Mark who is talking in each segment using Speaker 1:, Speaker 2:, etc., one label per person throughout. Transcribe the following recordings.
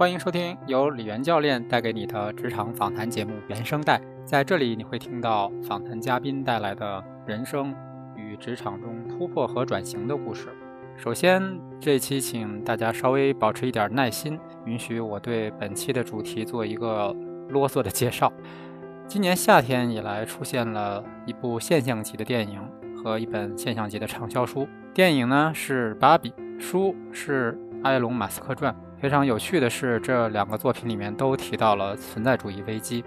Speaker 1: 欢迎收听由李源教练带给你的职场访谈节目原声带。在这里，你会听到访谈嘉宾带来的人生与职场中突破和转型的故事。首先，这期请大家稍微保持一点耐心，允许我对本期的主题做一个啰嗦的介绍。今年夏天以来，出现了一部现象级的电影和一本现象级的畅销书。电影呢是《芭比》，书是《埃隆·马斯克传》。非常有趣的是，这两个作品里面都提到了存在主义危机。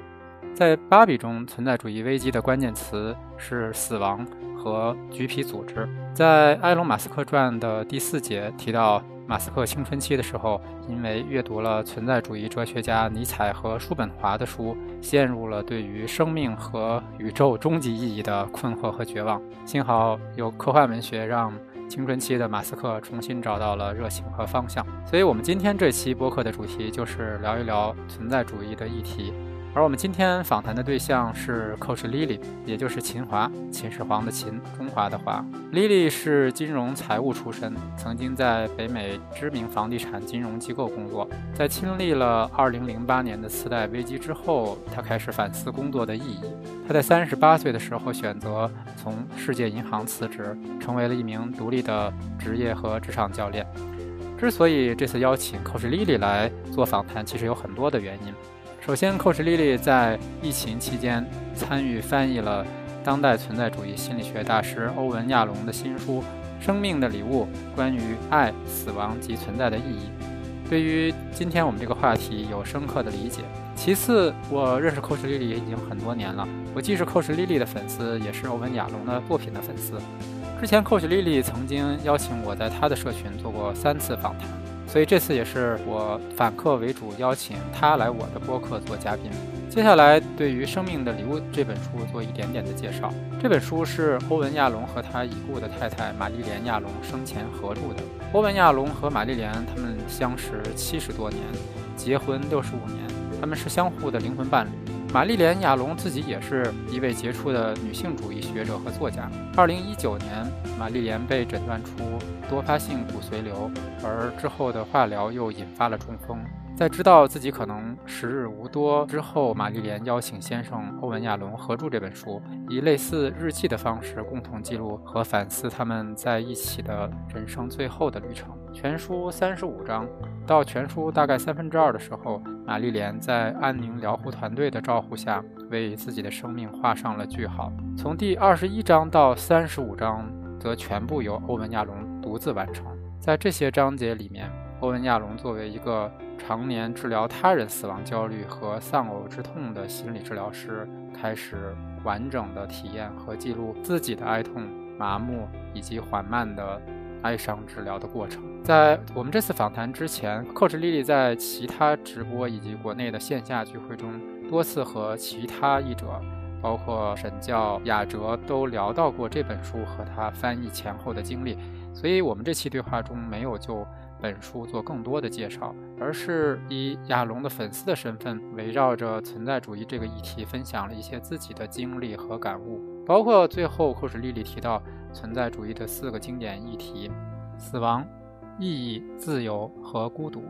Speaker 1: 在《芭比》中，存在主义危机的关键词是死亡和橘皮组织。在《埃隆·马斯克传》的第四节提到，马斯克青春期的时候，因为阅读了存在主义哲学家尼采和叔本华的书，陷入了对于生命和宇宙终极意义的困惑和绝望。幸好有科幻文学让。青春期的马斯克重新找到了热情和方向，所以我们今天这期播客的主题就是聊一聊存在主义的议题。而我们今天访谈的对象是 Coach Lily，也就是秦华，秦始皇的秦，中华的华。Lily 是金融财务出身，曾经在北美知名房地产金融机构工作。在经历了2008年的次贷危机之后，他开始反思工作的意义。他在38岁的时候选择从世界银行辞职，成为了一名独立的职业和职场教练。之所以这次邀请 Coach Lily 来做访谈，其实有很多的原因。首先，Coach Lily 在疫情期间参与翻译了当代存在主义心理学大师欧文·亚龙的新书《生命的礼物：关于爱、死亡及存在的意义》，对于今天我们这个话题有深刻的理解。其次，我认识 Coach Lily 已经很多年了，我既是 Coach Lily 的粉丝，也是欧文·亚龙的作品的粉丝。之前，Coach Lily 曾经邀请我在他的社群做过三次访谈。所以这次也是我反客为主，邀请他来我的播客做嘉宾。接下来，对于《生命的礼物》这本书做一点点的介绍。这本书是欧文·亚龙和他已故的太太玛丽莲·亚龙生前合著的。欧文·亚龙和玛丽莲他们相识七十多年，结婚六十五年，他们是相互的灵魂伴侣。玛丽莲·亚龙自己也是一位杰出的女性主义学者和作家。二零一九年，玛丽莲被诊断出。多发性骨髓瘤，而之后的化疗又引发了中风。在知道自己可能时日无多之后，玛丽莲邀请先生欧文·亚龙合著这本书，以类似日记的方式共同记录和反思他们在一起的人生最后的旅程。全书三十五章，到全书大概三分之二的时候，玛丽莲在安宁疗护团队的照护下，为自己的生命画上了句号。从第二十一章到三十五章，则全部由欧文·亚龙。独自完成。在这些章节里面，欧文·亚龙作为一个常年治疗他人死亡焦虑和丧偶之痛的心理治疗师，开始完整的体验和记录自己的哀痛、麻木以及缓慢的哀伤治疗的过程。在我们这次访谈之前，Coach Lily 在其他直播以及国内的线下聚会中，多次和其他译者，包括沈教、雅哲，都聊到过这本书和他翻译前后的经历。所以，我们这期对话中没有就本书做更多的介绍，而是以亚龙的粉丝的身份，围绕着存在主义这个议题，分享了一些自己的经历和感悟，包括最后库什丽丽提到存在主义的四个经典议题：死亡、意义、自由和孤独，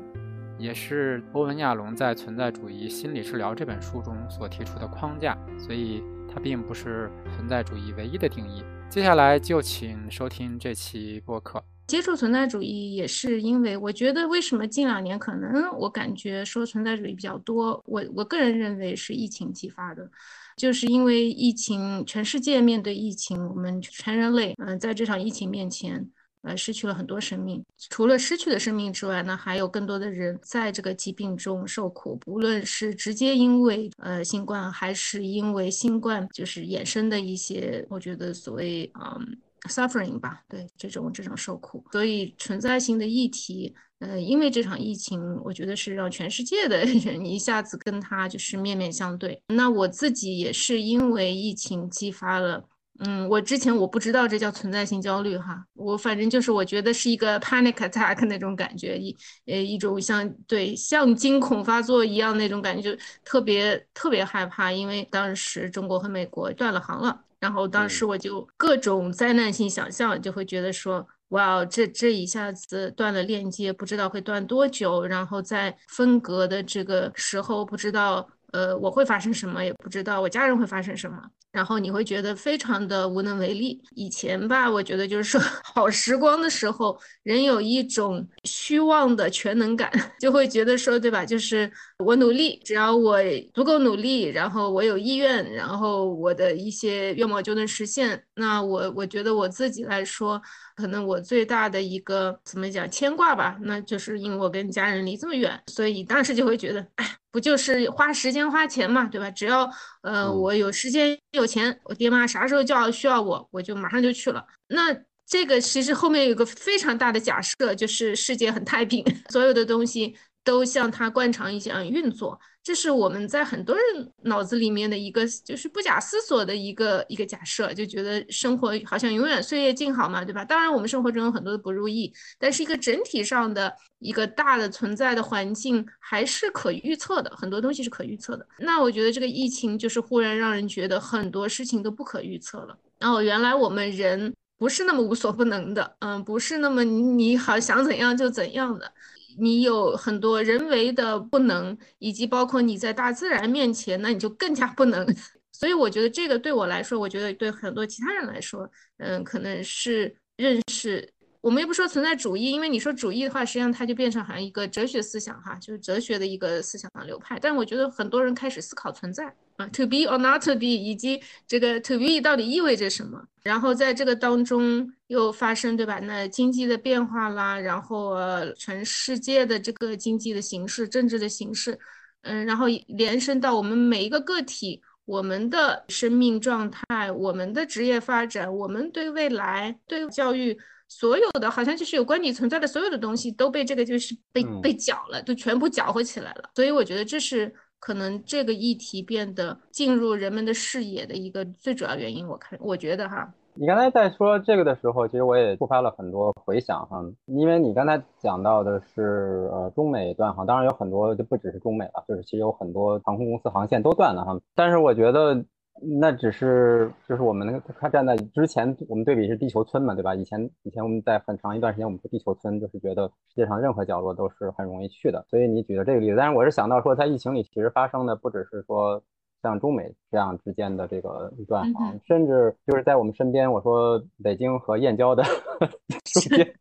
Speaker 1: 也是欧文·亚龙在《存在主义心理治疗》这本书中所提出的框架。所以，它并不是存在主义唯一的定义。接下来就请收听这期播客。
Speaker 2: 接触存在主义也是因为，我觉得为什么近两年可能我感觉说存在主义比较多，我我个人认为是疫情激发的，就是因为疫情，全世界面对疫情，我们全人类，嗯，在这场疫情面前。呃，失去了很多生命。除了失去的生命之外呢，还有更多的人在这个疾病中受苦。不论是直接因为呃新冠，还是因为新冠就是衍生的一些，我觉得所谓嗯 suffering 吧，对这种这种受苦。所以存在性的议题，呃，因为这场疫情，我觉得是让全世界的 人一下子跟他就是面面相对。那我自己也是因为疫情激发了。嗯，我之前我不知道这叫存在性焦虑哈，我反正就是我觉得是一个 panic attack 那种感觉，一呃一种像对像惊恐发作一样那种感觉，就特别特别害怕，因为当时中国和美国断了航了，然后当时我就各种灾难性想象，就会觉得说。哇，这这一下子断了链接，不知道会断多久，然后在分隔的这个时候，不知道呃我会发生什么，也不知道我家人会发生什么。然后你会觉得非常的无能为力。以前吧，我觉得就是说 好时光的时候，人有一种虚妄的全能感，就会觉得说，对吧？就是我努力，只要我足够努力，然后我有意愿，然后我的一些愿望就能实现。那我我觉得我自己来说，可能我最大的一个怎么讲牵挂吧，那就是因为我跟家人离这么远，所以当时就会觉得，哎。不就是花时间花钱嘛，对吧？只要呃我有时间有钱，我爹妈啥时候叫需要我，我就马上就去了。那这个其实后面有个非常大的假设，就是世界很太平，所有的东西都像它惯常一样运作。这是我们在很多人脑子里面的一个，就是不假思索的一个一个假设，就觉得生活好像永远岁月静好嘛，对吧？当然，我们生活中有很多的不如意，但是一个整体上的一个大的存在的环境还是可预测的，很多东西是可预测的。那我觉得这个疫情就是忽然让人觉得很多事情都不可预测了。然后原来我们人不是那么无所不能的，嗯，不是那么你好想怎样就怎样的。你有很多人为的不能，以及包括你在大自然面前，那你就更加不能。所以我觉得这个对我来说，我觉得对很多其他人来说，嗯，可能是认识。我们又不说存在主义，因为你说主义的话，实际上它就变成好像一个哲学思想哈，就是哲学的一个思想流派。但我觉得很多人开始思考存在啊，to be or not to be，以及这个 to be 到底意味着什么。然后在这个当中又发生对吧？那经济的变化啦，然后呃全世界的这个经济的形式、政治的形式，嗯，然后延伸到我们每一个个体，我们的生命状态、我们的职业发展、我们对未来、对教育。所有的好像就是有关你存在的所有的东西都被这个就是被被搅了，就全部搅和起来了。所以我觉得这是可能这个议题变得进入人们的视野的一个最主要原因。我看我觉得哈，
Speaker 3: 你刚才在说这个的时候，其实我也触发了很多回想哈，因为你刚才讲到的是呃中美断航，当然有很多就不只是中美了，就是其实有很多航空公司航线都断了哈。但是我觉得。那只是就是我们那个他站在之前，我们对比是地球村嘛，对吧？以前以前我们在很长一段时间，我们说地球村就是觉得世界上任何角落都是很容易去的。所以你举的这个例子，但是我是想到说，在疫情里其实发生的不只是说像中美这样之间的这个断航，甚至就是在我们身边，我说北京和燕郊的 中间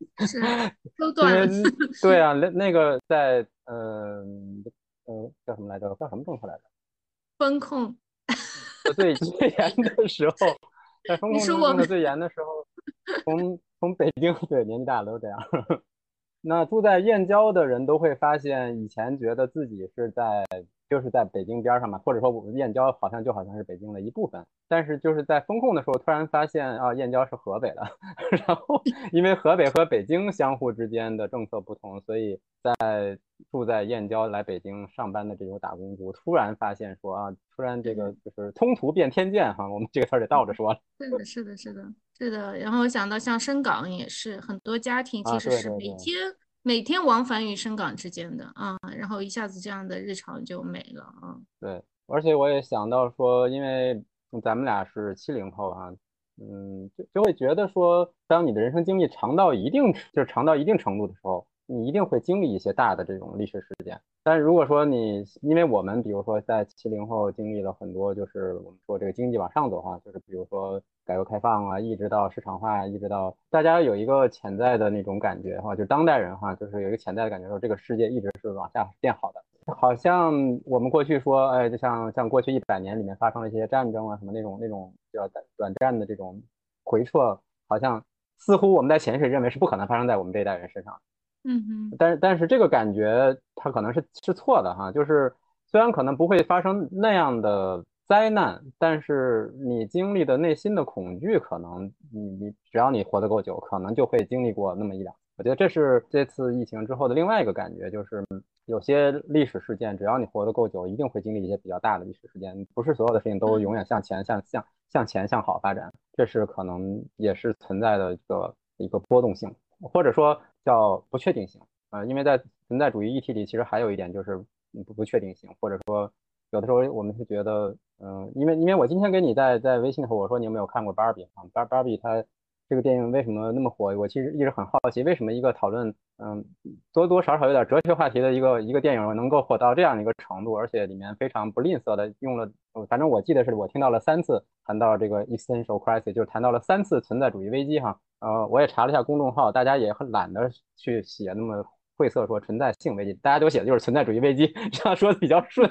Speaker 2: 都断了。
Speaker 3: 对啊，那那个在呃呃叫什么来着？叫什么政策来着？
Speaker 2: 风控。
Speaker 3: 最最严的时候，在风控控的最严的时候，从从北京对年纪大了都这样。那住在燕郊的人都会发现，以前觉得自己是在。就是在北京边上嘛，或者说我们燕郊好像就好像是北京的一部分，但是就是在封控的时候，突然发现啊，燕郊是河北的，然后因为河北和北京相互之间的政策不同，所以在住在燕郊来北京上班的这种打工族，突然发现说啊，突然这个就是通途变天堑哈，我们这个词儿得倒着说了。
Speaker 2: 是的，是的，是的，是的。然后我想到像深港也是，很多家庭其实是每天。每天往返于深港之间的啊，然后一下子这样的日常就没了啊。
Speaker 3: 对，而且我也想到说，因为咱们俩是七零后啊，嗯，就就会觉得说，当你的人生经历长到一定，就是长到一定程度的时候，你一定会经历一些大的这种历史事件。但如果说你，因为我们比如说在七零后经历了很多，就是我们说这个经济往上走哈，就是比如说。改革开放啊，一直到市场化，一直到大家有一个潜在的那种感觉哈，就当代人哈，就是有一个潜在的感觉说，这个世界一直是往下变好的。好像我们过去说，哎，就像像过去一百年里面发生了一些战争啊，什么那种那种比较短暂的这种回撤，好像似乎我们在潜意识认为是不可能发生在我们这一代人身上。
Speaker 2: 嗯嗯。
Speaker 3: 但是但是这个感觉它可能是是错的哈，就是虽然可能不会发生那样的。灾难，但是你经历的内心的恐惧，可能你你只要你活得够久，可能就会经历过那么一两。我觉得这是这次疫情之后的另外一个感觉，就是有些历史事件，只要你活得够久，一定会经历一些比较大的历史事件。不是所有的事情都永远向前向向向前向好发展，这是可能也是存在的一个一个波动性，或者说叫不确定性啊。因为在存在主义议题里，其实还有一点就是不确定性，或者说。有的时候我们是觉得，嗯，因为因为我今天给你在在微信的时候我说你有没有看过芭比啊？芭芭比它这个电影为什么那么火？我其实一直很好奇，为什么一个讨论嗯多多少少有点哲学话题的一个一个电影能够火到这样的一个程度，而且里面非常不吝啬的用了，反正我记得是我听到了三次谈到这个 existential crisis，就是谈到了三次存在主义危机哈。呃，我也查了一下公众号，大家也很懒得去写那么晦涩说存在性危机，大家都写的就是存在主义危机，这样说的比较顺，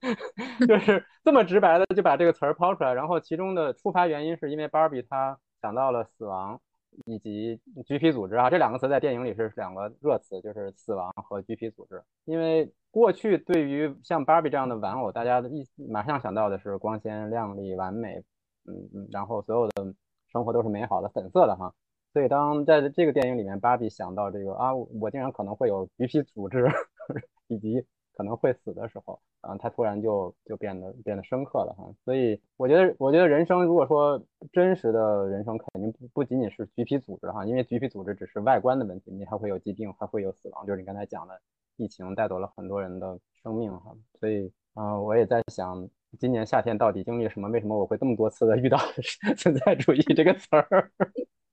Speaker 3: 就是这么直白的就把这个词儿抛出来。然后其中的出发原因是因为芭比她。想到了死亡以及橘皮组织啊，这两个词在电影里是两个热词，就是死亡和橘皮组织。因为过去对于像芭比这样的玩偶，大家的一马上想到的是光鲜亮丽、完美，嗯嗯，然后所有的生活都是美好的、粉色的哈。所以当在这个电影里面，芭比想到这个啊，我竟然可能会有橘皮组织 以及。可能会死的时候，啊，他突然就就变得变得深刻了哈，所以我觉得，我觉得人生如果说真实的人生，肯定不不仅仅是橘皮组织哈，因为橘皮组织只是外观的问题，你还会有疾病，还会有死亡，就是你刚才讲的，疫情带走了很多人的生命哈，所以啊，我也在想，今年夏天到底经历了什么？为什么我会这么多次的遇到 存在主义这个词儿？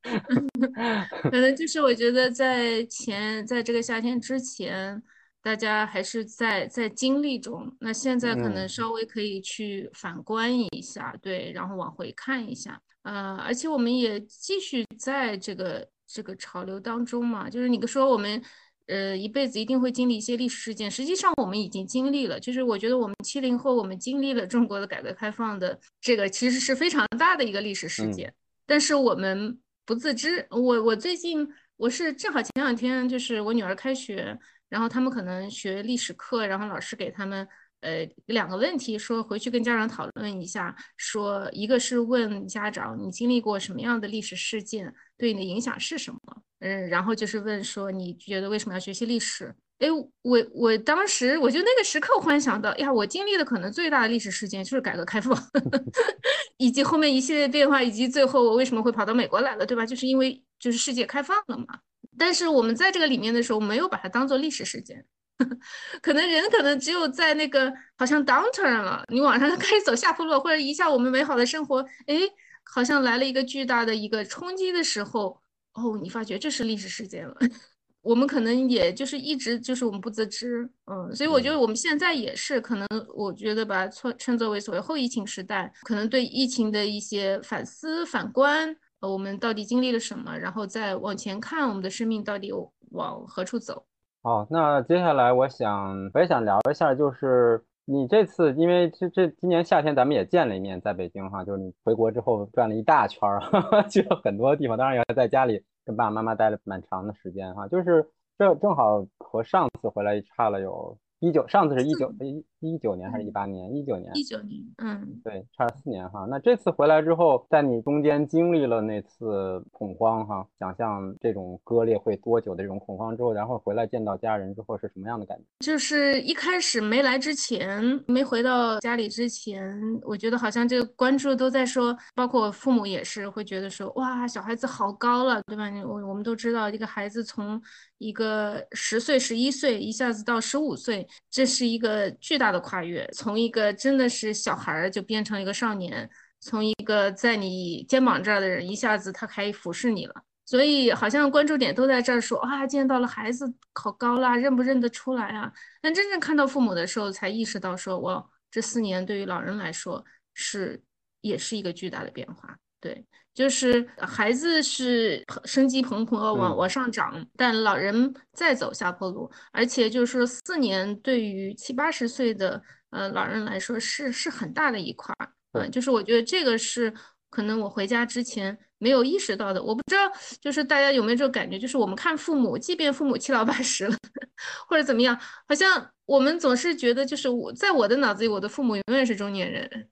Speaker 2: 可能就是我觉得在前，在这个夏天之前。大家还是在在经历中，那现在可能稍微可以去反观一下，对，然后往回看一下，呃，而且我们也继续在这个这个潮流当中嘛，就是你说我们，呃，一辈子一定会经历一些历史事件，实际上我们已经经历了，就是我觉得我们七零后我们经历了中国的改革开放的这个其实是非常大的一个历史事件，但是我们不自知。我我最近我是正好前两天就是我女儿开学。然后他们可能学历史课，然后老师给他们呃两个问题，说回去跟家长讨论一下。说一个是问家长你经历过什么样的历史事件，对你的影响是什么？嗯，然后就是问说你觉得为什么要学习历史？哎，我我当时我就那个时刻忽然想到，呀，我经历的可能最大的历史事件就是改革开放，以及后面一系列变化，以及最后我为什么会跑到美国来了，对吧？就是因为就是世界开放了嘛。但是我们在这个里面的时候，没有把它当做历史事件，可能人可能只有在那个好像 downturn 了，你往上 开始走下坡路，或者一下我们美好的生活，哎，好像来了一个巨大的一个冲击的时候，哦，你发觉这是历史事件了。我们可能也就是一直就是我们不自知，嗯，所以我觉得我们现在也是可能，我觉得把称称作为所谓后疫情时代，可能对疫情的一些反思反观。我们到底经历了什么？然后再往前看，我们的生命到底往何处走？
Speaker 3: 好，那接下来我想我也想聊一下，就是你这次，因为这这今年夏天咱们也见了一面，在北京哈，就是你回国之后转了一大圈儿，去了很多地方，当然也在家里跟爸爸妈妈待了蛮长的时间哈，就是这正好和上次回来差了有。一九上次是一九一一九年还是一八年？一九年。
Speaker 2: 一九年，嗯，
Speaker 3: 对，差了四年哈。那这次回来之后，在你中间经历了那次恐慌哈，想象这种割裂会多久的这种恐慌之后，然后回来见到家人之后是什么样的感觉？
Speaker 2: 就是一开始没来之前，没回到家里之前，我觉得好像这个关注都在说，包括我父母也是会觉得说，哇，小孩子好高了，对吧？我我们都知道，一个孩子从一个十岁、十一岁一下子到十五岁。这是一个巨大的跨越，从一个真的是小孩儿就变成一个少年，从一个在你肩膀这儿的人，一下子他可以俯视你了。所以好像关注点都在这儿，说啊，见到了孩子可高啦，认不认得出来啊？但真正看到父母的时候，才意识到说，哇，这四年对于老人来说是也是一个巨大的变化。对。就是孩子是生机蓬勃往往上涨，但老人在走下坡路，而且就是说四年对于七八十岁的呃老人来说是是很大的一块儿，嗯，就是我觉得这个是可能我回家之前没有意识到的，我不知道就是大家有没有这种感觉，就是我们看父母，即便父母七老八十了 或者怎么样，好像我们总是觉得就是我在我的脑子里，我的父母永远是中年人。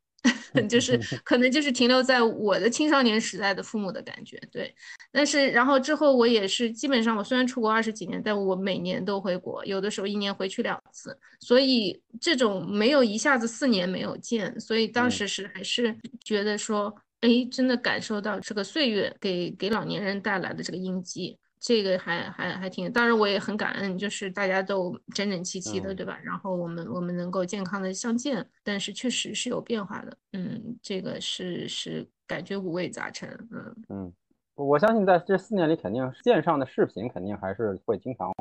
Speaker 2: 就是 可能就是停留在我的青少年时代的父母的感觉，对。但是然后之后我也是基本上，我虽然出国二十几年，但我每年都回国，有的时候一年回去两次。所以这种没有一下子四年没有见，所以当时是还是觉得说，哎，真的感受到这个岁月给给老年人带来的这个印记。这个还还还挺，当然我也很感恩，就是大家都整整齐齐的，对吧？然后我们我们能够健康的相见，但是确实是有变化的，嗯，这个是是感觉五味杂陈，
Speaker 3: 嗯嗯，我相信在这四年里，肯定线上的视频肯定还是会经常。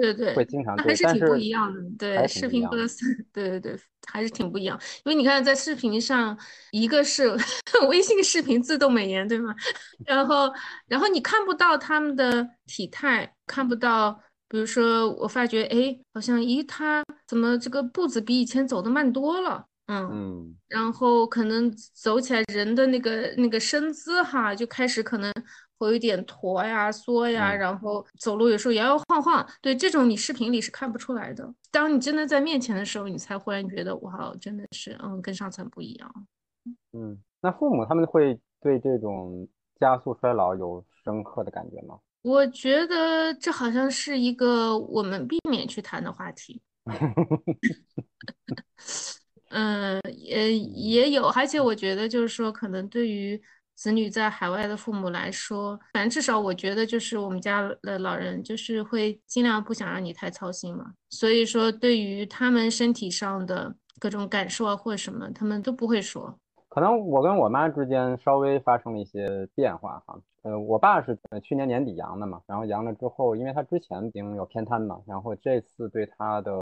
Speaker 2: 对对对，
Speaker 3: 会经常
Speaker 2: 还是挺不一样的。对，视频
Speaker 3: 和
Speaker 2: 对对对，还是挺不一样。因为你看，在视频上，一个是 微信视频自动美颜，对吗？然后，然后你看不到他们的体态，看不到，比如说，我发觉，哎，好像，咦，他怎么这个步子比以前走的慢多了？嗯嗯，然后可能走起来人的那个那个身姿哈，就开始可能。会有一点驼呀、缩呀，然后走路有时候摇摇晃晃。对，这种你视频里是看不出来的。当你真的在面前的时候，你才忽然觉得哇，真的是嗯，跟上层不一样。
Speaker 3: 嗯，那父母他们会对这种加速衰老有深刻的感觉吗？
Speaker 2: 我觉得这好像是一个我们避免去谈的话题。嗯，也也有，而且我觉得就是说，可能对于。子女在海外的父母来说，反正至少我觉得，就是我们家的老人，就是会尽量不想让你太操心嘛。所以说，对于他们身体上的各种感受啊，或者什么，他们都不会说。
Speaker 3: 可能我跟我妈之间稍微发生了一些变化哈。呃，我爸是去年年底阳的嘛，然后阳了之后，因为他之前已经有偏瘫嘛，然后这次对他的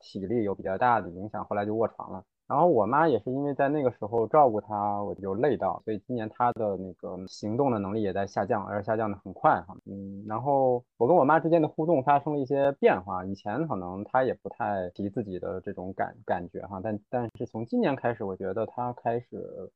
Speaker 3: 体力有比较大的影响，后来就卧床了。然后我妈也是因为在那个时候照顾她，我就累到，所以今年她的那个行动的能力也在下降，而且下降的很快哈。嗯，然后我跟我妈之间的互动发生了一些变化，以前可能她也不太提自己的这种感感觉哈，但但是从今年开始，我觉得她开始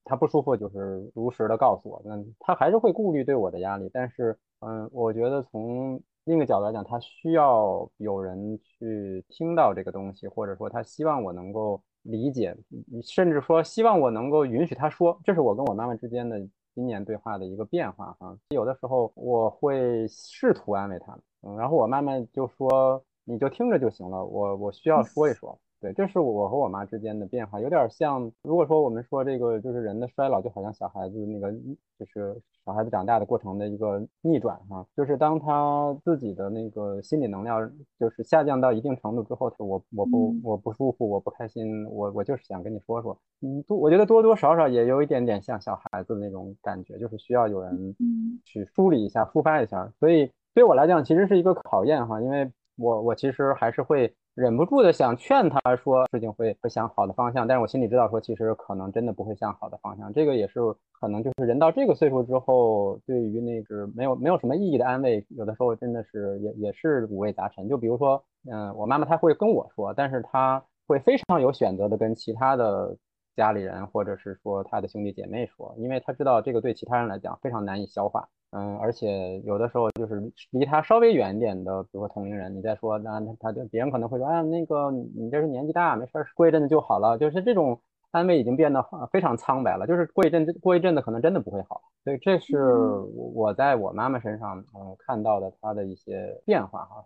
Speaker 3: 她不舒服就是如实的告诉我，那她还是会顾虑对我的压力，但是嗯，我觉得从另一个角度来讲，她需要有人去听到这个东西，或者说她希望我能够。理解，甚至说希望我能够允许他说，这是我跟我妈妈之间的今年对话的一个变化哈。有的时候我会试图安慰他，嗯，然后我妈妈就说你就听着就行了，我我需要说一说。对，这是我和我妈之间的变化，有点像。如果说我们说这个就是人的衰老，就好像小孩子那个，就是小孩子长大的过程的一个逆转哈。就是当他自己的那个心理能量就是下降到一定程度之后，他我我不我不舒服，我不开心，我我就是想跟你说说。嗯，多我觉得多多少少也有一点点像小孩子那种感觉，就是需要有人去梳理一下、抒发一下。所以对我来讲，其实是一个考验哈，因为我我其实还是会。忍不住的想劝他说事情会会向好的方向，但是我心里知道说其实可能真的不会向好的方向。这个也是可能就是人到这个岁数之后，对于那个没有没有什么意义的安慰，有的时候真的是也也是五味杂陈。就比如说，嗯，我妈妈她会跟我说，但是她会非常有选择的跟其他的家里人或者是说她的兄弟姐妹说，因为她知道这个对其他人来讲非常难以消化。嗯，而且有的时候就是离他稍微远一点的，比如说同龄人，你再说，那他他就别人可能会说，哎，那个你这是年纪大，没事儿，过一阵子就好了。就是这种安慰已经变得非常苍白了，就是过一阵子，过一阵子可能真的不会好。所以这是我在我妈妈身上嗯看到的她的一些变化哈。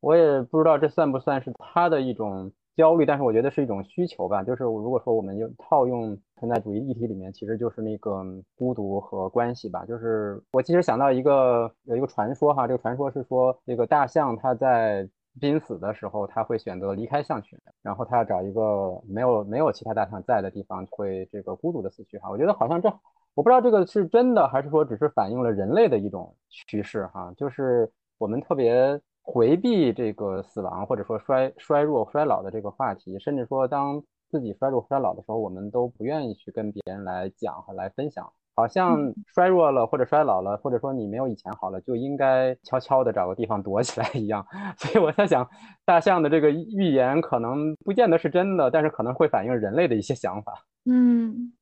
Speaker 3: 我也不知道这算不算是她的一种。焦虑，但是我觉得是一种需求吧。就是如果说我们用套用存在主义议题里面，其实就是那个孤独和关系吧。就是我其实想到一个有一个传说哈，这个传说是说这个大象它在濒死的时候，它会选择离开象群，然后它要找一个没有没有其他大象在的地方，会这个孤独的死去哈。我觉得好像这我不知道这个是真的，还是说只是反映了人类的一种趋势哈。就是我们特别。回避这个死亡或者说衰衰弱衰老的这个话题，甚至说当自己衰弱衰老的时候，我们都不愿意去跟别人来讲和来分享，好像衰弱了或者衰老了，或者说你没有以前好了，就应该悄悄的找个地方躲起来一样。所以我在想，大象的这个预言可能不见得是真的，但是可能会反映人类的一些想法。
Speaker 2: 嗯，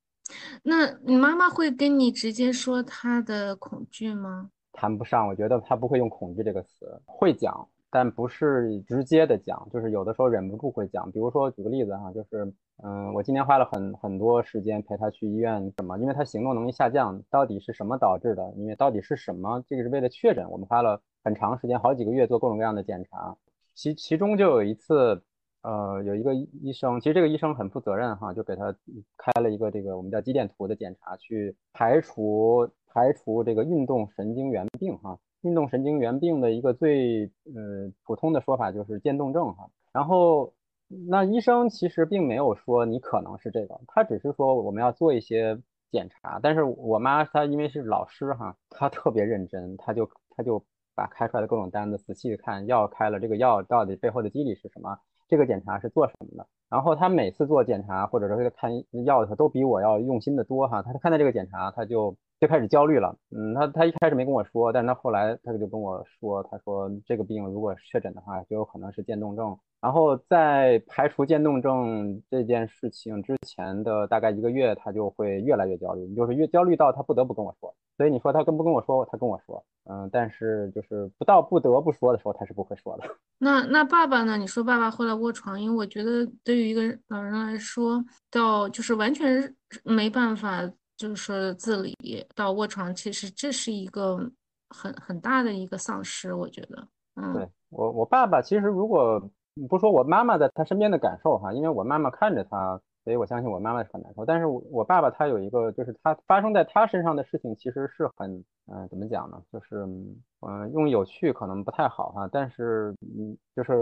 Speaker 2: 那你妈妈会跟你直接说她的恐惧吗？
Speaker 3: 谈不上，我觉得他不会用恐惧这个词，会讲，但不是直接的讲，就是有的时候忍不住会讲。比如说举个例子哈，就是嗯，我今天花了很很多时间陪他去医院，什么？因为他行动能力下降，到底是什么导致的？因为到底是什么？这个是为了确诊，我们花了很长时间，好几个月做各种各样的检查，其其中就有一次，呃，有一个医生，其实这个医生很负责任哈，就给他开了一个这个我们叫肌电图的检查，去排除。排除这个运动神经元病哈，运动神经元病的一个最呃普通的说法就是渐冻症哈。然后那医生其实并没有说你可能是这个，他只是说我们要做一些检查。但是我妈她因为是老师哈，她特别认真，她就她就把开出来的各种单子仔细看，药开了，这个药到底背后的机理是什么？这个检查是做什么的？然后他每次做检查或者说看药的时候，都比我要用心的多哈。他看到这个检查，他就就开始焦虑了。嗯，他他一开始没跟我说，但是他后来他就跟我说，他说这个病如果确诊的话，就有可能是渐冻症。然后在排除渐冻症这件事情之前的大概一个月，他就会越来越焦虑，就是越焦虑到他不得不跟我说。所以你说他跟不跟我说？他跟我说，嗯，但是就是不到不得不说的时候，他是不会说的。
Speaker 2: 那那爸爸呢？你说爸爸后来卧床，因为我觉得对于一个老人来说，到就是完全没办法，就是说自理到卧床，其实这是一个很很大的一个丧失，我觉得。嗯，
Speaker 3: 对我我爸爸其实如果。不说我妈妈在他身边的感受哈，因为我妈妈看着他，所以我相信我妈妈是很难受。但是我我爸爸他有一个，就是他发生在他身上的事情，其实是很，嗯，怎么讲呢？就是，嗯，用有趣可能不太好哈，但是，嗯，就是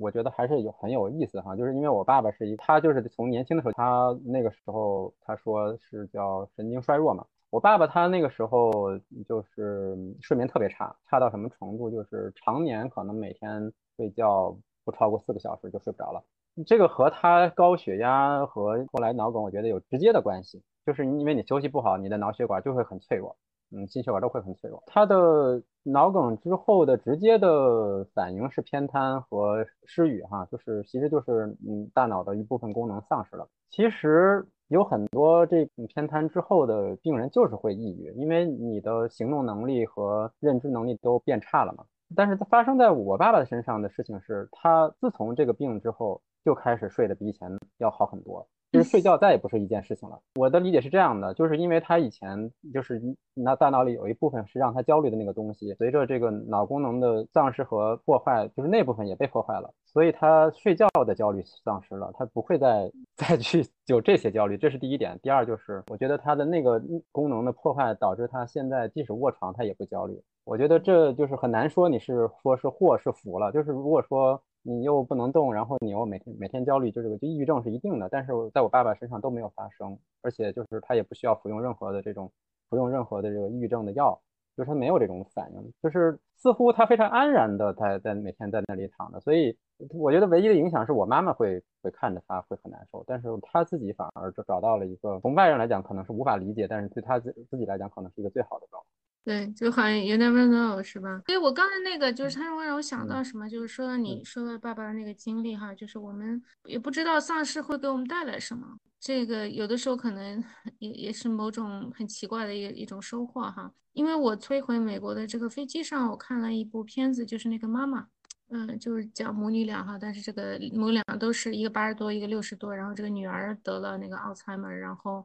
Speaker 3: 我觉得还是有很有意思哈。就是因为我爸爸是一，他就是从年轻的时候，他那个时候他说是叫神经衰弱嘛。我爸爸他那个时候就是睡眠特别差，差到什么程度？就是常年可能每天睡觉。不超过四个小时就睡不着了，这个和他高血压和后来脑梗，我觉得有直接的关系，就是因为你休息不好，你的脑血管就会很脆弱，嗯，心血管都会很脆弱。他的脑梗之后的直接的反应是偏瘫和失语，哈，就是其实就是嗯大脑的一部分功能丧失了。其实有很多这偏瘫之后的病人就是会抑郁，因为你的行动能力和认知能力都变差了嘛。但是发生在我爸爸身上的事情是，他自从这个病之后，就开始睡得比以前要好很多。就是睡觉再也不是一件事情了。我的理解是这样的，就是因为他以前就是那大脑里有一部分是让他焦虑的那个东西，随着这个脑功能的丧失和破坏，就是那部分也被破坏了，所以他睡觉的焦虑丧失了，他不会再再去有这些焦虑，这是第一点。第二就是，我觉得他的那个功能的破坏导致他现在即使卧床他也不焦虑。我觉得这就是很难说你是说是祸是福了，就是如果说。你又不能动，然后你又每天每天焦虑，就这个就抑郁症是一定的。但是在我爸爸身上都没有发生，而且就是他也不需要服用任何的这种服用任何的这个抑郁症的药，就是他没有这种反应，就是似乎他非常安然的在在每天在那里躺着。所以我觉得唯一的影响是我妈妈会会看着他会很难受，但是他自己反而就找到了一个从外人来讲可能是无法理解，但是对他自自己来讲可能是一个最好的状态。
Speaker 2: 对，就好像 you never know 是吧？所以我刚才那个就是他会让我想到什么，就是说你说的爸爸的那个经历哈，就是我们也不知道丧尸会给我们带来什么，这个有的时候可能 也也是某种很奇怪的一一种收获哈。因为我摧毁美国的这个飞机上，我看了一部片子，就是那个妈妈，嗯，就是讲母女俩哈，但是这个母俩都是一个八十多，一个六十多，然后这个女儿得了那个奥茨海默，然后。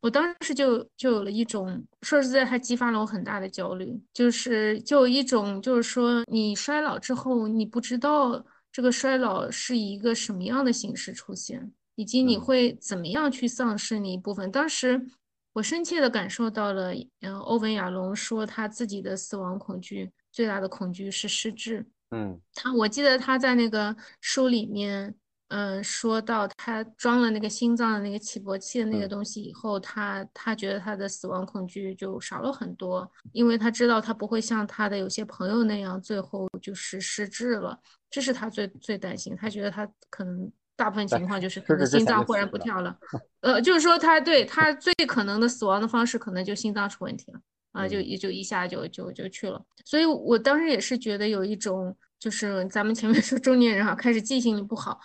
Speaker 2: 我当时就就有了一种，说实在，它激发了我很大的焦虑，就是就有一种，就是说你衰老之后，你不知道这个衰老是以一个什么样的形式出现，以及你会怎么样去丧失你一部分。当时我深切的感受到了，嗯，欧文亚龙说他自己的死亡恐惧最大的恐惧是失智。
Speaker 3: 嗯，
Speaker 2: 他我记得他在那个书里面。嗯，说到他装了那个心脏的那个起搏器的那个东西以后，他他觉得他的死亡恐惧就少了很多，因为他知道他不会像他的有些朋友那样最后就是失智了，这是他最最担心。他觉得他可能大部分情况就是可能心脏忽然不跳了，呃，就是说他对他最可能的死亡的方式可能就心脏出问题了啊，就也就一下就就就去了。所以我当时也是觉得有一种就是咱们前面说中年人哈开始记性不好。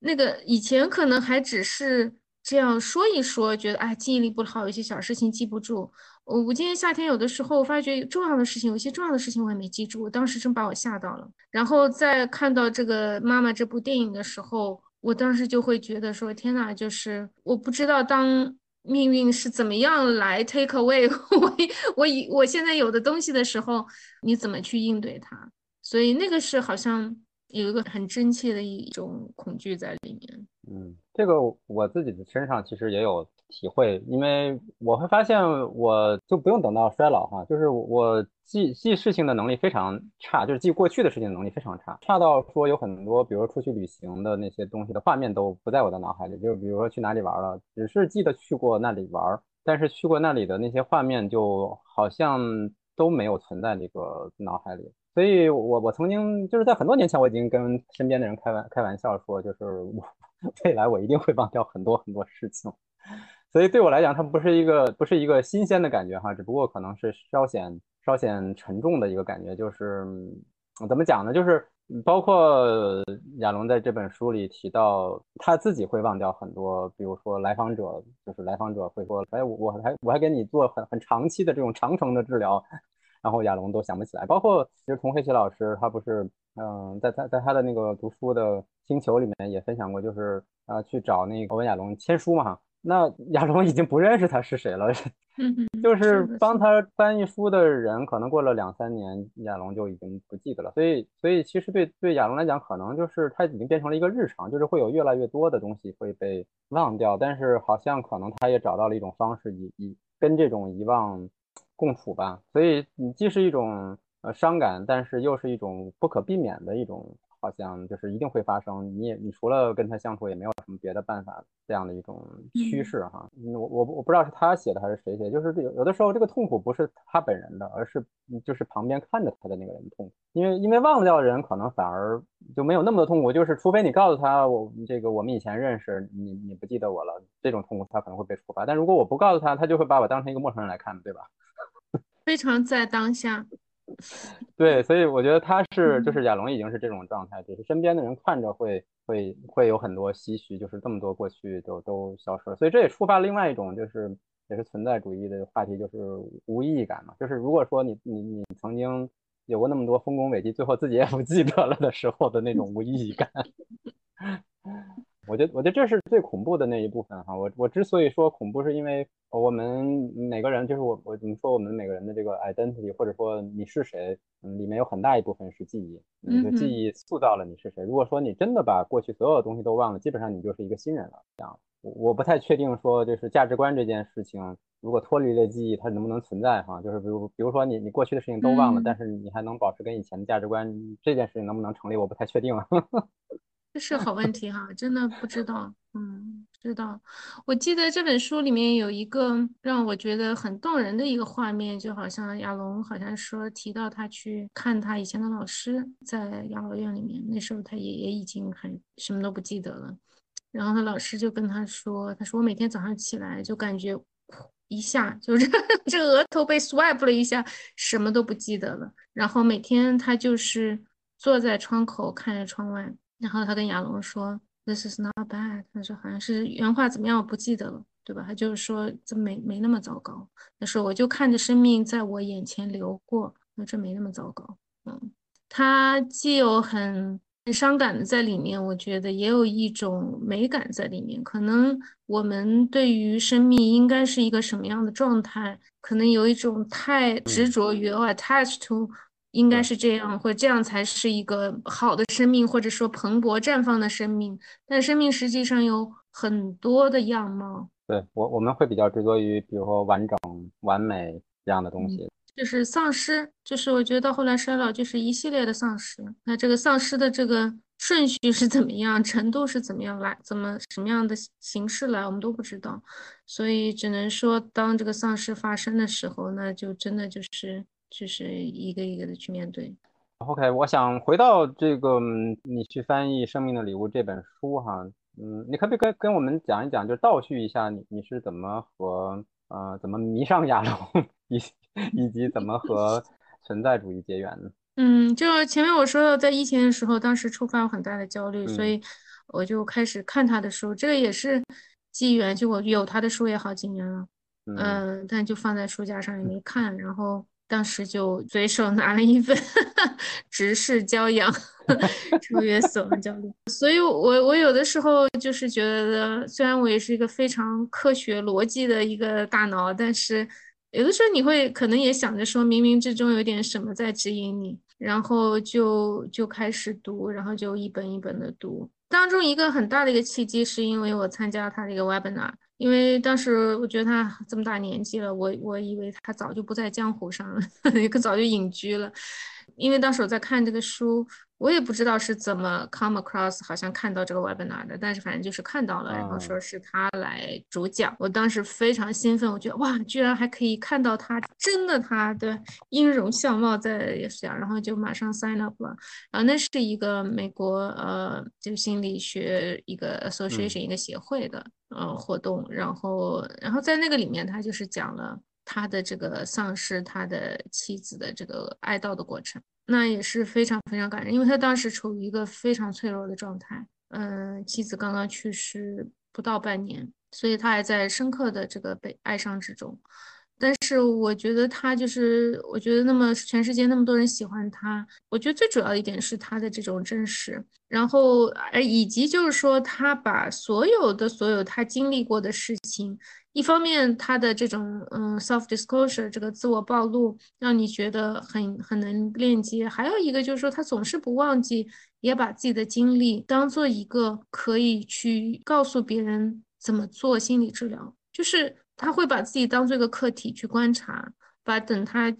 Speaker 2: 那个以前可能还只是这样说一说，觉得哎记忆力不好，有些小事情记不住。我我今年夏天有的时候发觉重要的事情，有些重要的事情我也没记住，当时真把我吓到了。然后在看到这个妈妈这部电影的时候，我当时就会觉得说天哪，就是我不知道当命运是怎么样来 take away 我我以我现在有的东西的时候，你怎么去应对它？所以那个是好像。有一个很真切的一种恐惧在里面。
Speaker 3: 嗯，这个我自己的身上其实也有体会，因为我会发现，我就不用等到衰老哈，就是我记记事情的能力非常差，就是记过去的事情的能力非常差，差到说有很多，比如出去旅行的那些东西的画面都不在我的脑海里，就是比如说去哪里玩了，只是记得去过那里玩，但是去过那里的那些画面就好像都没有存在这个脑海里。所以我我曾经就是在很多年前，我已经跟身边的人开玩开玩笑说，就是我 未来我一定会忘掉很多很多事情。所以对我来讲，它不是一个不是一个新鲜的感觉哈，只不过可能是稍显稍显沉重的一个感觉，就是怎么讲呢？就是包括亚龙在这本书里提到，他自己会忘掉很多，比如说来访者，就是来访者会说，哎，我我还我还给你做很很长期的这种长程的治疗，然后亚龙都想不起来。包括其实童黑奇老师，他不是嗯，在他在他的那个读书的星球里面也分享过，就是啊去找那个欧文亚龙签书嘛哈。那亚龙已经不认识他是谁了，就是帮他翻译书的人，可能过了两三年，亚龙就已经不记得了。所以，所以其实对对亚龙来讲，可能就是他已经变成了一个日常，就是会有越来越多的东西会被忘掉。但是好像可能他也找到了一种方式，以以跟这种遗忘共处吧。所以你既是一种呃伤感，但是又是一种不可避免的一种。好像就是一定会发生，你也你除了跟他相处，也没有什么别的办法，这样的一种趋势哈。我我我不知道是他写的还是谁写，就是有有的时候这个痛苦不是他本人的，而是就是旁边看着他的那个人痛苦。因为因为忘掉的人可能反而就没有那么多痛苦，就是除非你告诉他我这个我们以前认识，你你不记得我了，这种痛苦他可能会被触发。但如果我不告诉他，他就会把我当成一个陌生人来看，对吧？
Speaker 2: 非常在当下。
Speaker 3: 对，所以我觉得他是，就是亚龙已经是这种状态，就是身边的人看着会会会有很多唏嘘，就是这么多过去都都消失了。所以这也触发另外一种，就是也是存在主义的话题，就是无意义感嘛。就是如果说你你你曾经有过那么多丰功伟绩，最后自己也不记得了的时候的那种无意义感。我觉得，我觉得这是最恐怖的那一部分哈。我我之所以说恐怖，是因为我们每个人，就是我我怎么说，我们每个人的这个 identity，或者说你是谁，嗯，里面有很大一部分是记忆，你的记忆塑造了你是谁。如果说你真的把过去所有的东西都忘了，基本上你就是一个新人了。这样，我我不太确定说，就是价值观这件事情，如果脱离了记忆，它能不能存在哈？就是比如比如说你你过去的事情都忘了，但是你还能保持跟以前的价值观，这件事情能不能成立？我不太确定啊。
Speaker 2: 这是好问题哈，真的不知道。嗯，知道。我记得这本书里面有一个让我觉得很动人的一个画面，就好像亚龙好像说提到他去看他以前的老师在养老院里面，那时候他爷爷已经很什么都不记得了。然后他老师就跟他说：“他说我每天早上起来就感觉一下就 是这额头被 swipe 了一下，什么都不记得了。然后每天他就是坐在窗口看着窗外。”然后他跟亚龙说：“This is not bad。”他说好像是原话怎么样我不记得了，对吧？他就是说这没没那么糟糕。他说我就看着生命在我眼前流过，那这没那么糟糕。嗯，他既有很很伤感的在里面，我觉得也有一种美感在里面。可能我们对于生命应该是一个什么样的状态，可能有一种太执着于 attached to。应该是这样，或这样才是一个好的生命，或者说蓬勃绽放的生命。但生命实际上有很多的样貌。
Speaker 3: 对我，我们会比较执着于，比如说完整、完美这样的东西。
Speaker 2: 就是丧失，就是我觉得到后来衰老就是一系列的丧失。那这个丧失的这个顺序是怎么样，程度是怎么样来，怎么什么样的形式来，我们都不知道。所以只能说，当这个丧失发生的时候，那就真的就是。就是一个一个的去面对。
Speaker 3: OK，我想回到这个你去翻译《生命的礼物》这本书哈，嗯，你可不可以跟跟我们讲一讲，就倒叙一下你你是怎么和呃怎么迷上亚龙，以以及怎么和存在主义结缘的？
Speaker 2: 嗯，就前面我说的，在疫情的时候，当时触发了很大的焦虑，所以我就开始看他的书，这个也是机缘，就我有他的书也好几年了，嗯，但就放在书架上也没看，然后。当时就随手拿了一份 《直视骄阳》，超越死亡焦虑。所以，我我有的时候就是觉得，虽然我也是一个非常科学逻辑的一个大脑，但是有的时候你会可能也想着说，冥冥之中有点什么在指引你，然后就就开始读，然后就一本一本的读。当中一个很大的一个契机，是因为我参加他的一个 webinar。因为当时我觉得他这么大年纪了，我我以为他早就不在江湖上了，可早就隐居了。因为当时我在看这个书。我也不知道是怎么 come across，好像看到这个 webinar 的，但是反正就是看到了，然后说是他来主讲，我当时非常兴奋，我觉得哇，居然还可以看到他真的他的音容笑貌在讲，然后就马上 sign up 了。然后那是一个美国呃，就心理学一个 association 一个协会的呃活动，然后然后在那个里面他就是讲了他的这个丧失他的妻子的这个哀悼的过程。那也是非常非常感人，因为他当时处于一个非常脆弱的状态，嗯，妻子刚刚去世不到半年，所以他还在深刻的这个被哀伤之中。但是我觉得他就是，我觉得那么全世界那么多人喜欢他，我觉得最主要一点是他的这种真实，然后呃以及就是说他把所有的所有他经历过的事情，一方面他的这种嗯 self disclosure 这个自我暴露让你觉得很很能链接，还有一个就是说他总是不忘记也把自己的经历当做一个可以去告诉别人怎么做心理治疗，就是。他会把自己当做一个客体去观察，把等他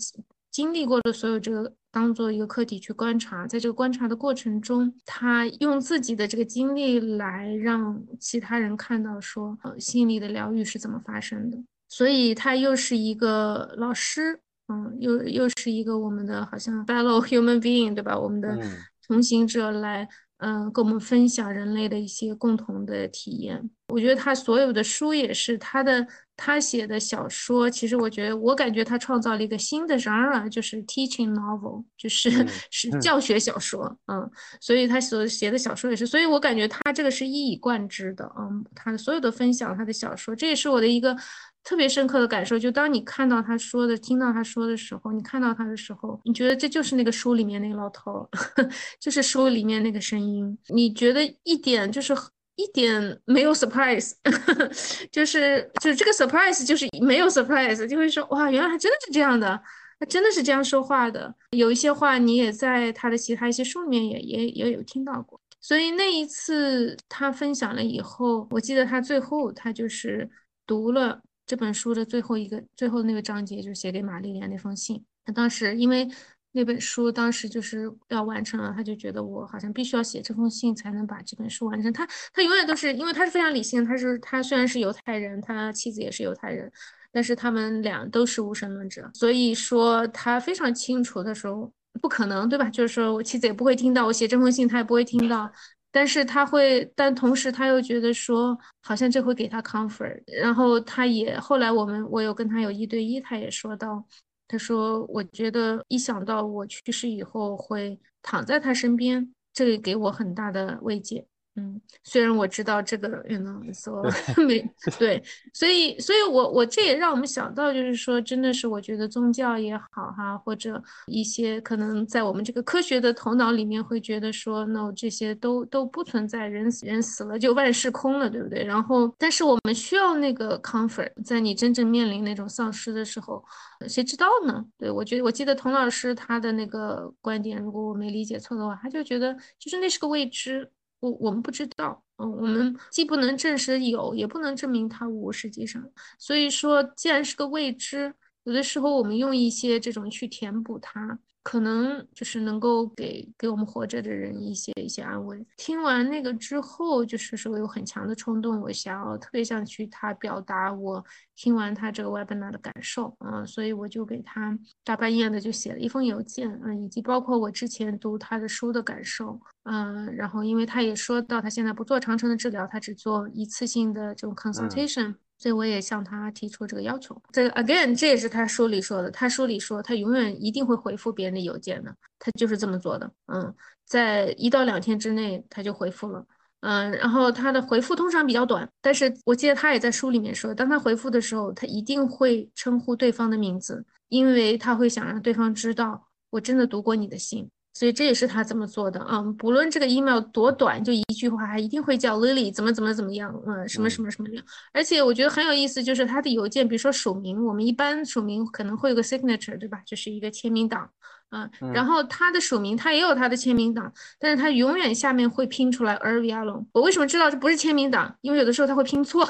Speaker 2: 经历过的所有这个当做一个课题去观察，在这个观察的过程中，他用自己的这个经历来让其他人看到说，呃，心理的疗愈是怎么发生的。所以他又是一个老师，嗯，又又是一个我们的好像 fellow human being，对吧？我们的同行者来。嗯，跟我们分享人类的一些共同的体验。我觉得他所有的书也是他的，他写的小说，其实我觉得我感觉他创造了一个新的 genre，就是 teaching novel，就是是教学小说。嗯，所以他所写的小说也是，所以我感觉他这个是一以贯之的。嗯，他的所有的分享，他的小说，这也是我的一个。特别深刻的感受，就当你看到他说的、听到他说的时候，你看到他的时候，你觉得这就是那个书里面那个老头，就是书里面那个声音，你觉得一点就是一点没有 surprise，就是就是这个 surprise 就是没有 surprise，就会说哇，原来他真的是这样的，他真的是这样说话的。有一些话你也在他的其他一些书里面也也也有听到过，所以那一次他分享了以后，我记得他最后他就是读了。这本书的最后一个最后那个章节就是写给玛丽莲那封信。他当时因为那本书当时就是要完成了，他就觉得我好像必须要写这封信才能把这本书完成。他他永远都是因为他是非常理性，他是他虽然是犹太人，他妻子也是犹太人，但是他们俩都是无神论者，所以说他非常清楚的时候不可能对吧？就是说我妻子也不会听到我写这封信，他也不会听到。但是他会，但同时他又觉得说，好像这会给他 comfort。然后他也后来我们我有跟他有一对一，他也说到，他说我觉得一想到我去世以后会躺在他身边，这个给我很大的慰藉。嗯，虽然我知道这个，know, so 没对，所以，所以我我这也让我们想到，就是说，真的是我觉得宗教也好哈，或者一些可能在我们这个科学的头脑里面会觉得说，no 这些都都不存在，人人死了就万事空了，对不对？然后，但是我们需要那个 comfort，在你真正面临那种丧失的时候，谁知道呢？对我觉得，我记得童老师他的那个观点，如果我没理解错的话，他就觉得就是那是个未知。我我们不知道，嗯，我们既不能证实有，也不能证明它无。实际上，所以说，既然是个未知，有的时候我们用一些这种去填补它。可能就是能够给给我们活着的人一些一些安慰。听完那个之后，就是说有很强的冲动，我想要特别想去他表达我听完他这个 webinar 的感受啊，所以我就给他大半夜的就写了一封邮件嗯，以及包括我之前读他的书的感受，嗯，然后因为他也说到他现在不做长程的治疗，他只做一次性的这种 consultation。所以我也向他提出这个要求。这个 again，这也是他书里说的。他书里说，他永远一定会回复别人的邮件的。他就是这么做的。嗯，在一到两天之内他就回复了。嗯，然后他的回复通常比较短，但是我记得他也在书里面说，当他回复的时候，他一定会称呼对方的名字，因为他会想让对方知道我真的读过你的信。所以这也是他这么做的啊！不论这个 email 多短，就一句话，他一定会叫 Lily 怎么怎么怎么样，嗯，什么什么什么样。而且我觉得很有意思，就是他的邮件，比如说署名，我们一般署名可能会有个 signature，对吧？就是一个签名档，嗯，然后他的署名他也有他的签名档，但是他永远下面会拼出来 e r v i a l o n 我为什么知道这不是签名档？因为有的时候他会拼错？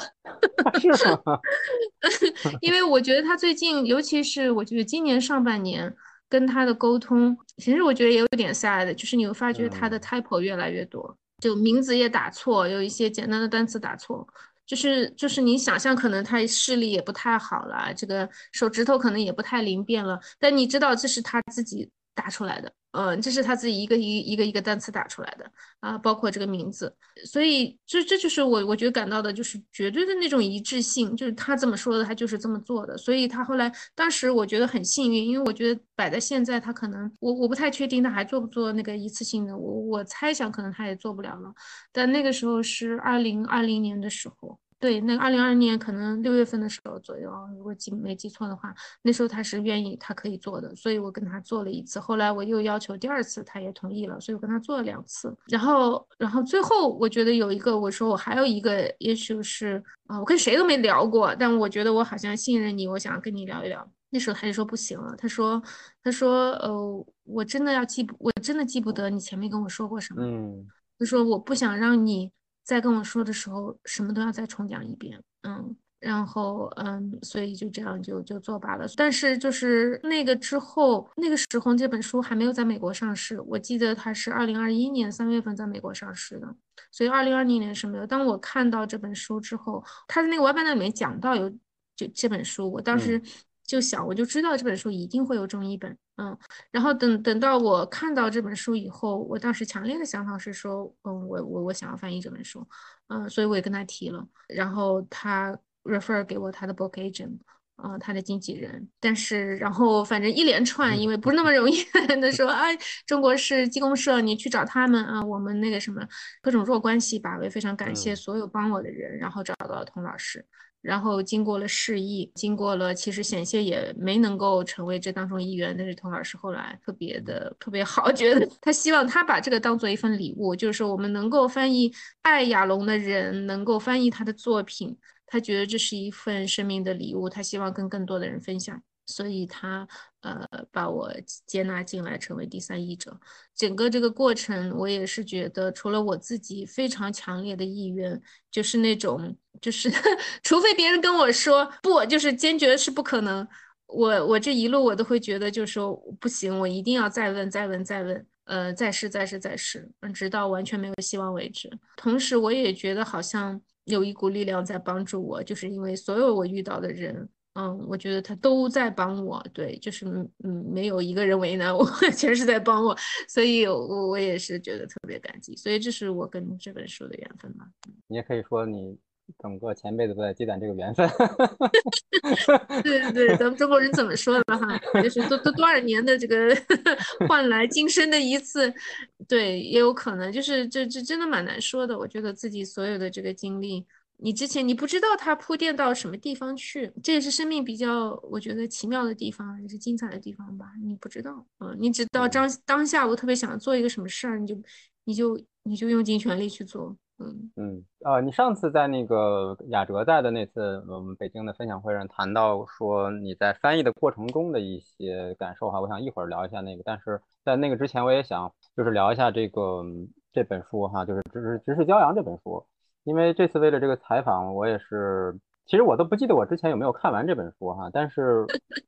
Speaker 2: 因为我觉得他最近，尤其是我觉得今年上半年。跟他的沟通，其实我觉得也有点 sad，就是你会发觉他的 typo 越来越多，就名字也打错，有一些简单的单词打错，就是就是你想象可能他视力也不太好了，这个手指头可能也不太灵便了，但你知道这是他自己打出来的。嗯，这是他自己一个一一个一个单词打出来的啊，包括这个名字，所以这这就是我我觉得感到的就是绝对的那种一致性，就是他这么说的，他就是这么做的。所以他后来当时我觉得很幸运，因为我觉得摆在现在，他可能我我不太确定他还做不做那个一次性的，我我猜想可能他也做不了了。但那个时候是二零二零年的时候。对，那个二零二零年可能六月份的时候左右，如果记没记错的话，那时候他是愿意，他可以做的，所以我跟他做了一次。后来我又要求第二次，他也同意了，所以我跟他做了两次。然后，然后最后我觉得有一个，我说我还有一个 issue 是啊，我跟谁都没聊过，但我觉得我好像信任你，我想跟你聊一聊。那时候他就说不行了，他说，他说，呃，我真的要记不，我真的记不得你前面跟我说过什么。
Speaker 3: 嗯，
Speaker 2: 他说我不想让你。在跟我说的时候，什么都要再重讲一遍，嗯，然后嗯，所以就这样就就作罢了。但是就是那个之后，那个时候这本书还没有在美国上市，我记得它是二零二一年三月份在美国上市的，所以二零二零年是没有。当我看到这本书之后，他的那个外版里面讲到有就这本书，我当时。就想，我就知道这本书一定会有中译本，嗯，然后等等到我看到这本书以后，我当时强烈的想法是说，嗯，我我我想要翻译这本书，嗯，所以我也跟他提了，然后他 refer 给我他的 book agent，啊，他的经纪人，但是然后反正一连串，因为不是那么容易 的说，哎，中国是技工社，你去找他们啊，我们那个什么各种弱关系吧，我也非常感谢所有帮我的人，然后找到了童老师。然后经过了示意，经过了其实险些也没能够成为这当中一员，但是童老师后来特别的特别好，觉得他希望他把这个当做一份礼物，就是说我们能够翻译爱亚龙的人能够翻译他的作品，他觉得这是一份生命的礼物，他希望跟更多的人分享。所以他呃把我接纳进来成为第三译者，整个这个过程我也是觉得，除了我自己非常强烈的意愿，就是那种就是 除非别人跟我说不，就是坚决是不可能，我我这一路我都会觉得就是说不行，我一定要再问再问再问，呃再试再试再试，直到完全没有希望为止。同时我也觉得好像有一股力量在帮助我，就是因为所有我遇到的人。嗯，我觉得他都在帮我，对，就是嗯，没有一个人为难我，全是在帮我，所以我我也是觉得特别感激，所以这是我跟这本书的缘分吧。
Speaker 3: 你也可以说你整个前辈子都在积攒这个缘分。
Speaker 2: 对对对，咱们中国人怎么说的哈？就是都都多少年的这个 换来今生的一次，对，也有可能，就是这这真的蛮难说的。我觉得自己所有的这个经历。你之前你不知道它铺垫到什么地方去，这也是生命比较我觉得奇妙的地方，也是精彩的地方吧。你不知道，嗯，你只到当当下我特别想做一个什么事儿，你就你就你就用尽全力去做，嗯
Speaker 3: 嗯呃，你上次在那个雅哲在的那次我们北京的分享会上谈到说你在翻译的过程中的一些感受哈，我想一会儿聊一下那个，但是在那个之前我也想就是聊一下这个这本书哈，就是《直直直视骄阳》这本书。因为这次为了这个采访，我也是，其实我都不记得我之前有没有看完这本书哈，但是，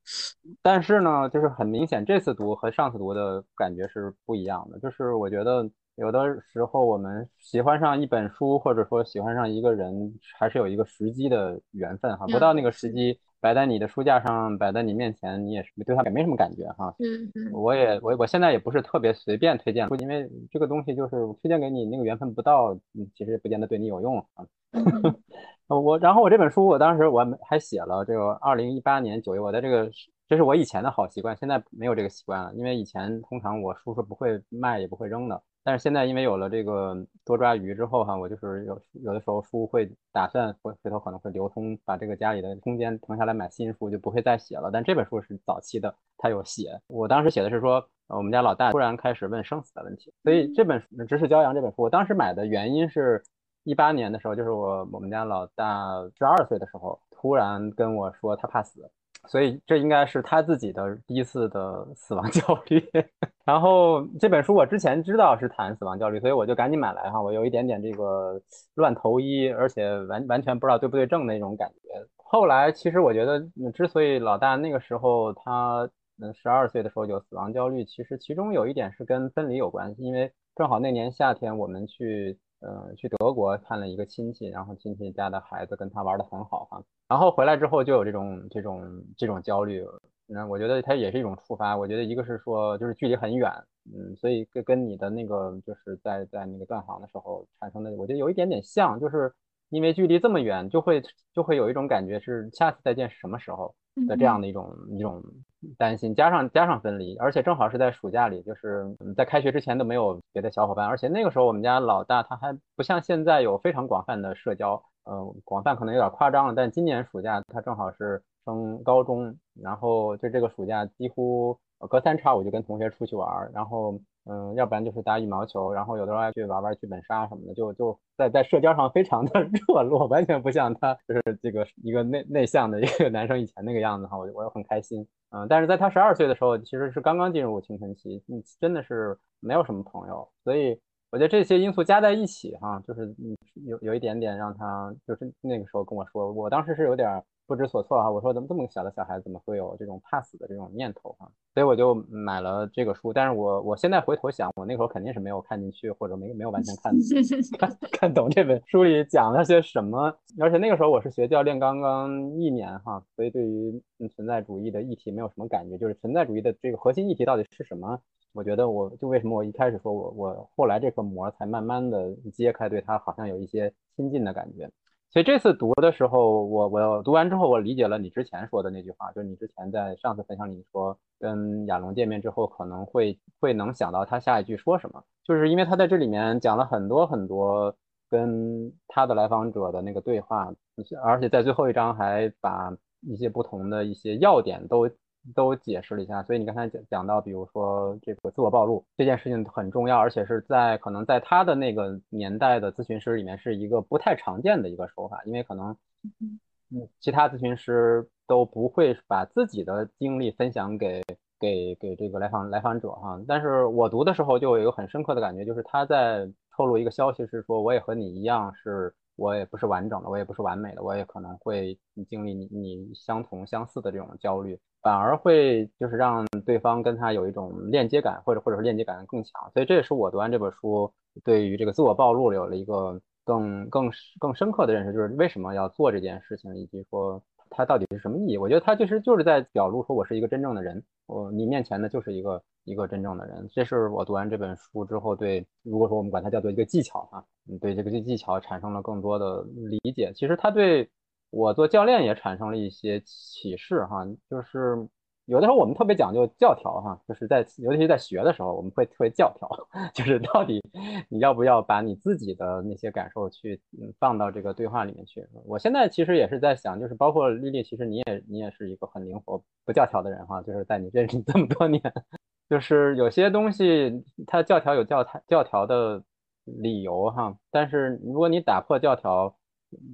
Speaker 3: 但是呢，就是很明显，这次读和上次读的感觉是不一样的。就是我觉得有的时候我们喜欢上一本书，或者说喜欢上一个人，还是有一个时机的缘分哈，不到那个时机。摆在你的书架上，摆在你面前，你也是对它也没什么感觉哈。
Speaker 2: 嗯嗯。
Speaker 3: 我也我我现在也不是特别随便推荐，因为这个东西就是推荐给你那个缘分不到，嗯，其实不见得对你有用啊。我然后我这本书，我当时我还写了这个二零一八年九月，我的这个这是我以前的好习惯，现在没有这个习惯了，因为以前通常我书是不会卖也不会扔的。但是现在因为有了这个多抓鱼之后哈，我就是有有的时候书会打算回回头可能会流通，把这个家里的空间腾下来买新书，就不会再写了。但这本书是早期的，他有写。我当时写的是说，我们家老大突然开始问生死的问题，所以这本书《直视骄阳》这本书，我当时买的原因是，一八年的时候，就是我我们家老大十二岁的时候，突然跟我说他怕死。所以这应该是他自己的第一次的死亡焦虑。然后这本书我之前知道是谈死亡焦虑，所以我就赶紧买来哈。我有一点点这个乱投医，而且完完全不知道对不对症那种感觉。后来其实我觉得，之所以老大那个时候他嗯十二岁的时候有死亡焦虑，其实其中有一点是跟分离有关系，因为正好那年夏天我们去呃去德国看了一个亲戚，然后亲戚家的孩子跟他玩的很好哈，然后回来之后就有这种这种这种焦虑。那我觉得它也是一种触发。我觉得一个是说，就是距离很远，嗯，所以跟跟你的那个就是在在那个断航的时候产生的，我觉得有一点点像，就是因为距离这么远，就会就会有一种感觉是下次再见是什么时候的这样的一种一种担心，加上加上分离，而且正好是在暑假里，就是在开学之前都没有别的小伙伴，而且那个时候我们家老大他还不像现在有非常广泛的社交，呃，广泛可能有点夸张了，但今年暑假他正好是。升高中，然后就这个暑假几乎隔三差五就跟同学出去玩，然后嗯，要不然就是打羽毛球，然后有的时候还去玩玩剧本杀什么的，就就在在社交上非常的 热络，完全不像他就是这个一个内内向的一个男生以前那个样子哈，我我很开心，嗯，但是在他十二岁的时候，其实是刚刚进入青春期，嗯，真的是没有什么朋友，所以我觉得这些因素加在一起哈，就是嗯有有一点点让他就是那个时候跟我说，我当时是有点。不知所措啊！我说怎么这么小的小孩子怎么会有这种怕死的这种念头啊？所以我就买了这个书。但是我我现在回头想，我那时候肯定是没有看进去，或者没没有完全看 看看懂这本书里讲了些什么。而且那个时候我是学教练刚刚一年哈，所以对于存在主义的议题没有什么感觉。就是存在主义的这个核心议题到底是什么？我觉得我就为什么我一开始说我我后来这个膜才慢慢的揭开，对它好像有一些亲近的感觉。所以这次读的时候，我我读完之后，我理解了你之前说的那句话，就是你之前在上次分享里说，跟亚龙见面之后，可能会会能想到他下一句说什么，就是因为他在这里面讲了很多很多跟他的来访者的那个对话，而且在最后一章还把一些不同的一些要点都。都解释了一下，所以你刚才讲讲到，比如说这个自我暴露这件事情很重要，而且是在可能在他的那个年代的咨询师里面是一个不太常见的一个手法，因为可能嗯其他咨询师都不会把自己的经历分享给给给这个来访来访者哈，但是我读的时候就有一个很深刻的感觉，就是他在透露一个消息是说，我也和你一样是。我也不是完整的，我也不是完美的，我也可能会经历你你相同相似的这种焦虑，反而会就是让对方跟他有一种链接感，或者或者是链接感更强。所以这也是我读完这本书对于这个自我暴露有了一个更更更深刻的认识，就是为什么要做这件事情，以及说。它到底是什么意义？我觉得它就是就是在表露说，我是一个真正的人，我你面前的就是一个一个真正的人。这是我读完这本书之后对，如果说我们管它叫做一个技巧哈，对这个技巧产生了更多的理解。其实它对我做教练也产生了一些启示哈，就是。有的时候我们特别讲究教条哈，就是在尤其是在学的时候，我们会特别教条，就是到底你要不要把你自己的那些感受去放到这个对话里面去。我现在其实也是在想，就是包括丽丽，其实你也你也是一个很灵活不教条的人哈，就是在你认识这么多年，就是有些东西它教条有教条教条的理由哈，但是如果你打破教条，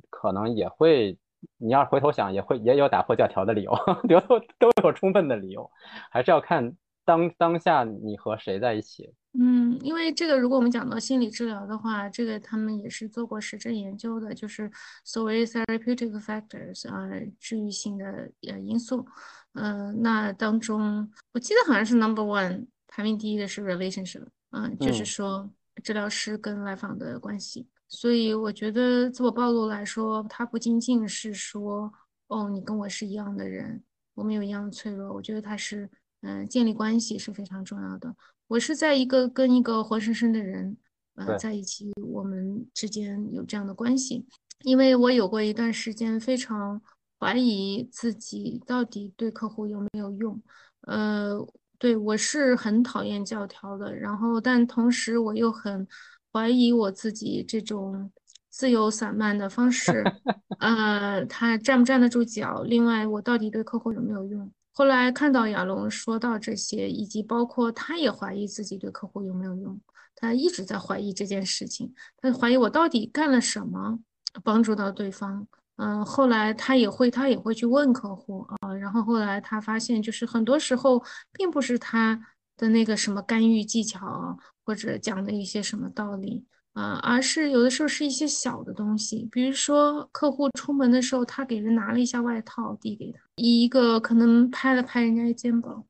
Speaker 3: 可能也会。你要回头想，也会也有打破教条的理由，都都有充分的理由，还是要看当当下你和谁在一起。
Speaker 2: 嗯，因为这个，如果我们讲到心理治疗的话，这个他们也是做过实证研究的，就是所谓 therapeutic factors 啊，治愈性的呃因素。嗯，那当中我记得好像是 number one 排名第一的是 relationship，嗯，就是说治疗师跟来访的关系。所以我觉得自我暴露来说，它不仅仅是说，哦，你跟我是一样的人，我们有一样的脆弱。我觉得它是，嗯，建立关系是非常重要的。我是在一个跟一个活生生的人，呃，在一起，我们之间有这样的关系。因为我有过一段时间非常怀疑自己到底对客户有没有用，呃，对我是很讨厌教条的，然后但同时我又很。怀疑我自己这种自由散漫的方式，呃，他站不站得住脚？另外，我到底对客户有没有用？后来看到亚龙说到这些，以及包括他也怀疑自己对客户有没有用，他一直在怀疑这件事情，他怀疑我到底干了什么帮助到对方。嗯，后来他也会，他也会去问客户啊，然后后来他发现，就是很多时候并不是他的那个什么干预技巧。或者讲的一些什么道理啊，而是有的时候是一些小的东西，比如说客户出门的时候，他给人拿了一下外套递给他，一个可能拍了拍人家的肩膀，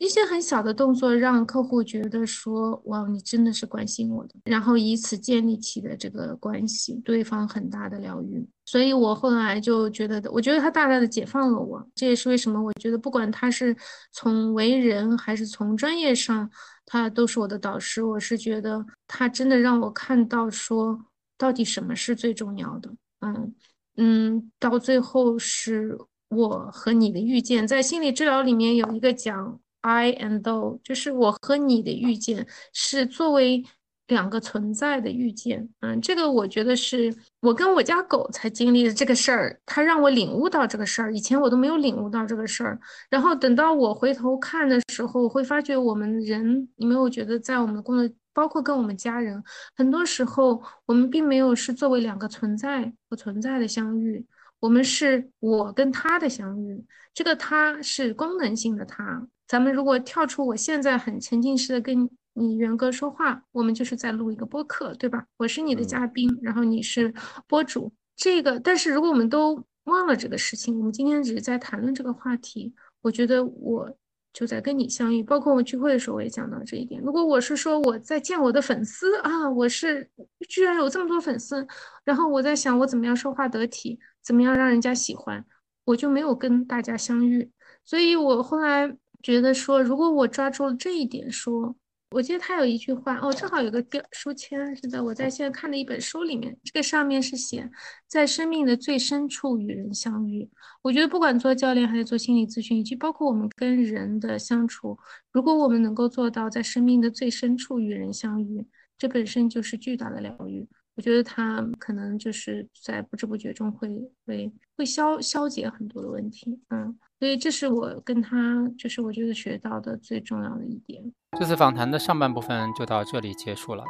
Speaker 2: 一些很小的动作，让客户觉得说，哇，你真的是关心我的，然后以此建立起的这个关系，对方很大的疗愈。所以我后来就觉得，我觉得他大大的解放了我。这也是为什么我觉得，不管他是从为人还是从专业上，他都是我的导师。我是觉得他真的让我看到说，到底什么是最重要的。嗯嗯，到最后是我和你的遇见，在心理治疗里面有一个讲。I and thou，就是我和你的遇见是作为两个存在的遇见，嗯，这个我觉得是我跟我家狗才经历的这个事儿，它让我领悟到这个事儿，以前我都没有领悟到这个事儿。然后等到我回头看的时候，会发觉我们人，你没有觉得在我们的工作，包括跟我们家人，很多时候我们并没有是作为两个存在不存在的相遇，我们是我跟他的相遇，这个他是功能性的他。咱们如果跳出我现在很沉浸式的跟你元哥说话，我们就是在录一个播客，对吧？我是你的嘉宾，然后你是播主。这个，但是如果我们都忘了这个事情，我们今天只是在谈论这个话题，我觉得我就在跟你相遇。包括我聚会的时候，我也讲到这一点。如果我是说我在见我的粉丝啊，我是居然有这么多粉丝，然后我在想我怎么样说话得体，怎么样让人家喜欢，我就没有跟大家相遇。所以我后来。觉得说，如果我抓住了这一点，说，我记得他有一句话哦，正好有个标书签是在我在现在看的一本书里面，这个上面是写在生命的最深处与人相遇。我觉得不管做教练还是做心理咨询，以及包括我们跟人的相处，如果我们能够做到在生命的最深处与人相遇，这本身就是巨大的疗愈。我觉得他可能就是在不知不觉中会会会消消解很多的问题，嗯，所以这是我跟他就是我觉得学到的最重要的一点。
Speaker 1: 这次访谈的上半部分就到这里结束了，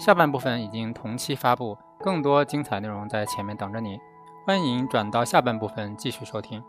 Speaker 1: 下半部分已经同期发布，更多精彩内容在前面等着你，欢迎转到下半部分继续收听。